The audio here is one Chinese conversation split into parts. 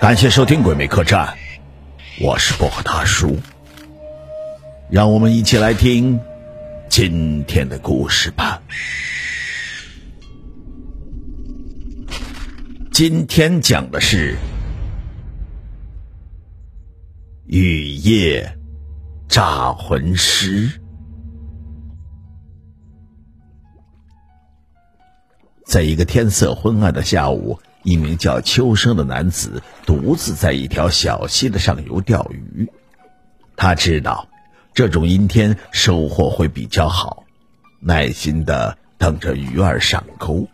感谢收听《鬼魅客栈》，我是薄荷大叔。让我们一起来听今天的故事吧。今天讲的是雨夜诈魂师。在一个天色昏暗的下午，一名叫秋生的男子独自在一条小溪的上游钓鱼。他知道这种阴天收获会比较好，耐心的等着鱼儿上钩。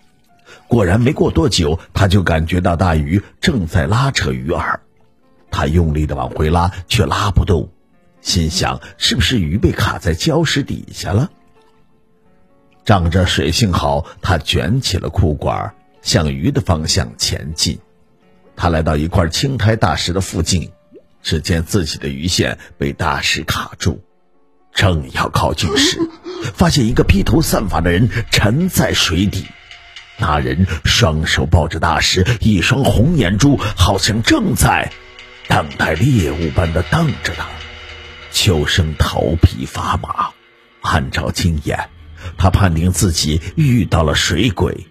果然，没过多久，他就感觉到大鱼正在拉扯鱼饵。他用力的往回拉，却拉不动，心想：是不是鱼被卡在礁石底下了？仗着水性好，他卷起了裤管，向鱼的方向前进。他来到一块青苔大石的附近，只见自己的鱼线被大石卡住，正要靠近时，发现一个披头散发的人沉在水底。那人双手抱着大石，一双红眼珠好像正在等待猎物般的瞪着他。秋生头皮发麻，按照经验。他判定自己遇到了水鬼，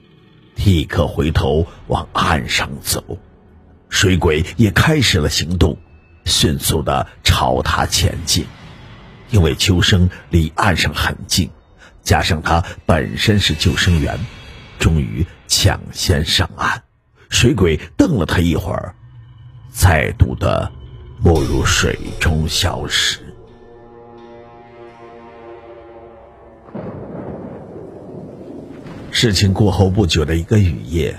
立刻回头往岸上走。水鬼也开始了行动，迅速的朝他前进。因为秋生离岸上很近，加上他本身是救生员，终于抢先上岸。水鬼瞪了他一会儿，再度的没入水中消失。事情过后不久的一个雨夜，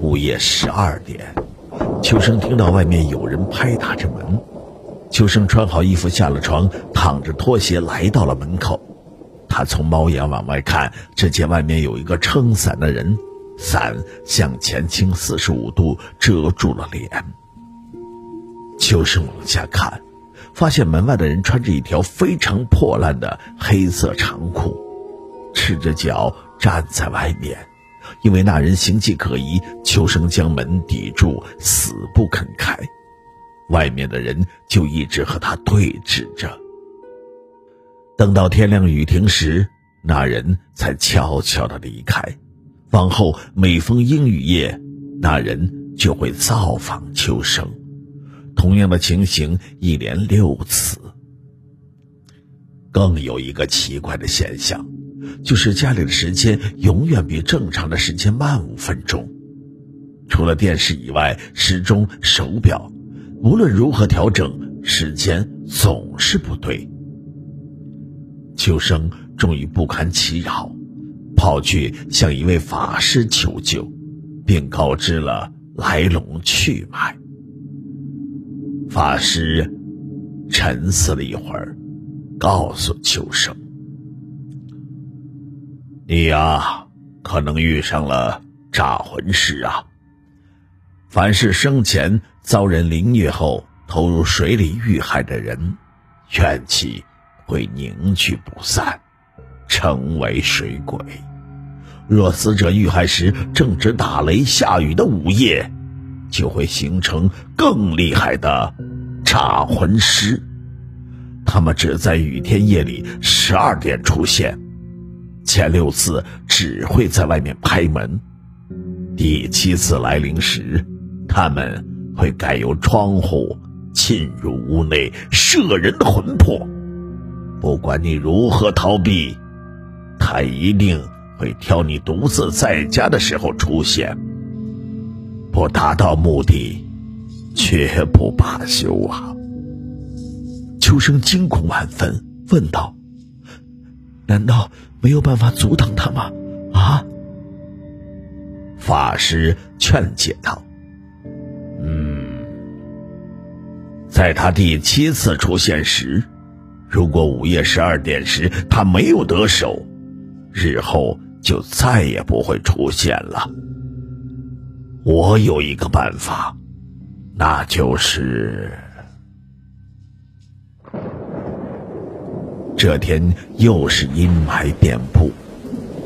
午夜十二点，秋生听到外面有人拍打着门。秋生穿好衣服下了床，躺着拖鞋来到了门口。他从猫眼往外看，只见外面有一个撑伞的人，伞向前倾四十五度，遮住了脸。秋生往下看，发现门外的人穿着一条非常破烂的黑色长裤，赤着脚。站在外面，因为那人形迹可疑，秋生将门抵住，死不肯开。外面的人就一直和他对峙着。等到天亮雨停时，那人才悄悄的离开。往后每逢阴雨夜，那人就会造访秋生。同样的情形一连六次。更有一个奇怪的现象。就是家里的时间永远比正常的时间慢五分钟，除了电视以外，时钟、手表，无论如何调整，时间总是不对。秋生终于不堪其扰，跑去向一位法师求救，并告知了来龙去脉。法师沉思了一会儿，告诉秋生。你呀，可能遇上了诈魂师啊。凡是生前遭人凌虐后投入水里遇害的人，怨气会凝聚不散，成为水鬼。若死者遇害时正值打雷下雨的午夜，就会形成更厉害的诈魂师。他们只在雨天夜里十二点出现。前六次只会在外面拍门，第七次来临时，他们会改由窗户进入屋内，摄人的魂魄。不管你如何逃避，他一定会挑你独自在家的时候出现。不达到目的，绝不罢休啊！秋生惊恐万分，问道：“难道？”没有办法阻挡他吗？啊！法师劝解道：“嗯，在他第七次出现时，如果午夜十二点时他没有得手，日后就再也不会出现了。我有一个办法，那就是……”这天又是阴霾遍布，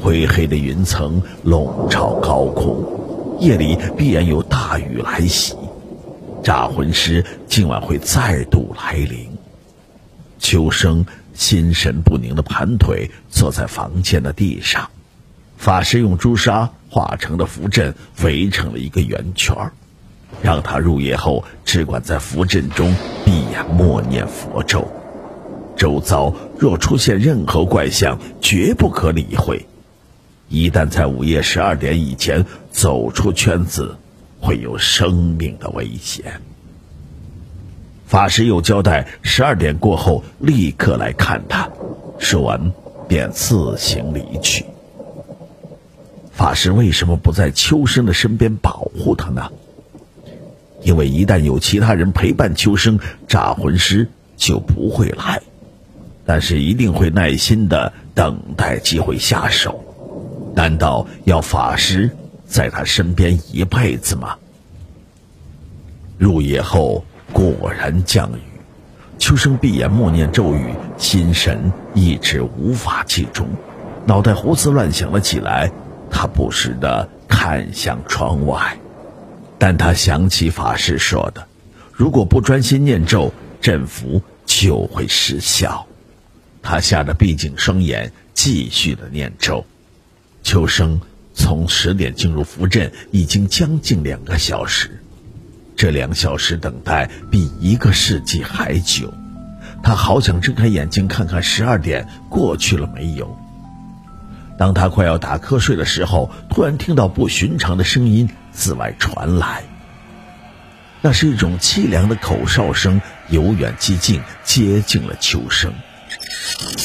灰黑的云层笼罩高空，夜里必然有大雨来袭，诈魂师今晚会再度来临。秋生心神不宁的盘腿坐在房间的地上，法师用朱砂化成的符阵围成了一个圆圈让他入夜后只管在符阵中闭眼默念佛咒，周遭若出现任何怪象，绝不可理会。一旦在午夜十二点以前走出圈子，会有生命的危险。法师又交代，十二点过后立刻来看他。说完，便自行离去。法师为什么不在秋生的身边保护他呢？因为一旦有其他人陪伴秋生，诈魂师就不会来，但是一定会耐心的等待机会下手。难道要法师在他身边一辈子吗？入夜后果然降雨，秋生闭眼默念咒语，心神一直无法集中，脑袋胡思乱想了起来。他不时的看向窗外，但他想起法师说的：“如果不专心念咒，阵符就会失效。”他吓得闭紧双眼，继续的念咒。秋生从十点进入符阵，已经将近两个小时。这两小时等待比一个世纪还久。他好想睁开眼睛看看十二点过去了没有。当他快要打瞌睡的时候，突然听到不寻常的声音自外传来。那是一种凄凉的口哨声，由远及近，接近了秋生。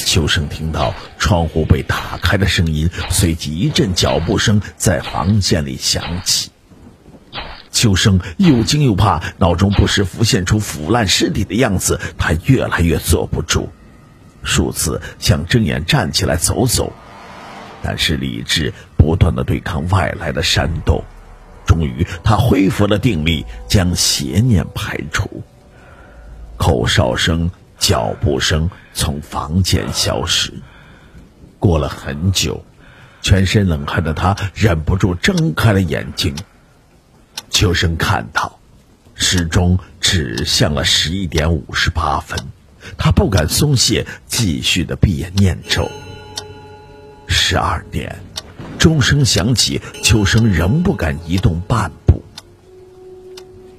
秋生听到窗户被打开的声音，随即一阵脚步声在房间里响起。秋生又惊又怕，脑中不时浮现出腐烂尸体的样子，他越来越坐不住，数次想睁眼站起来走走，但是理智不断的对抗外来的煽动，终于他恢复了定力，将邪念排除。口哨声。脚步声从房间消失，过了很久，全身冷汗的他忍不住睁开了眼睛。秋生看到，时钟指向了十一点五十八分，他不敢松懈，继续的闭眼念咒。十二点，钟声响起，秋生仍不敢移动半步。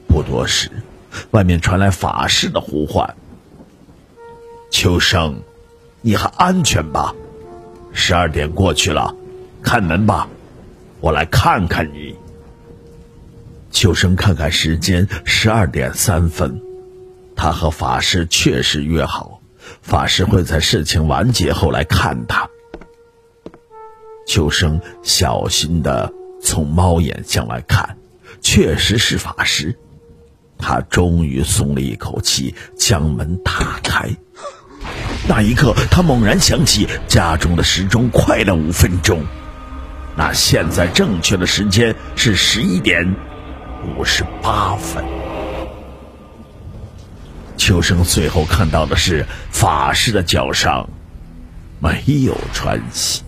不多时，外面传来法师的呼唤。秋生，你还安全吧？十二点过去了，开门吧，我来看看你。秋生看看时间，十二点三分，他和法师确实约好，法师会在事情完结后来看他。秋生小心的从猫眼向外看，确实是法师。他终于松了一口气，将门打开。那一刻，他猛然想起家中的时钟快了五分钟。那现在正确的时间是十一点五十八分。秋生最后看到的是法师的脚上没有穿鞋。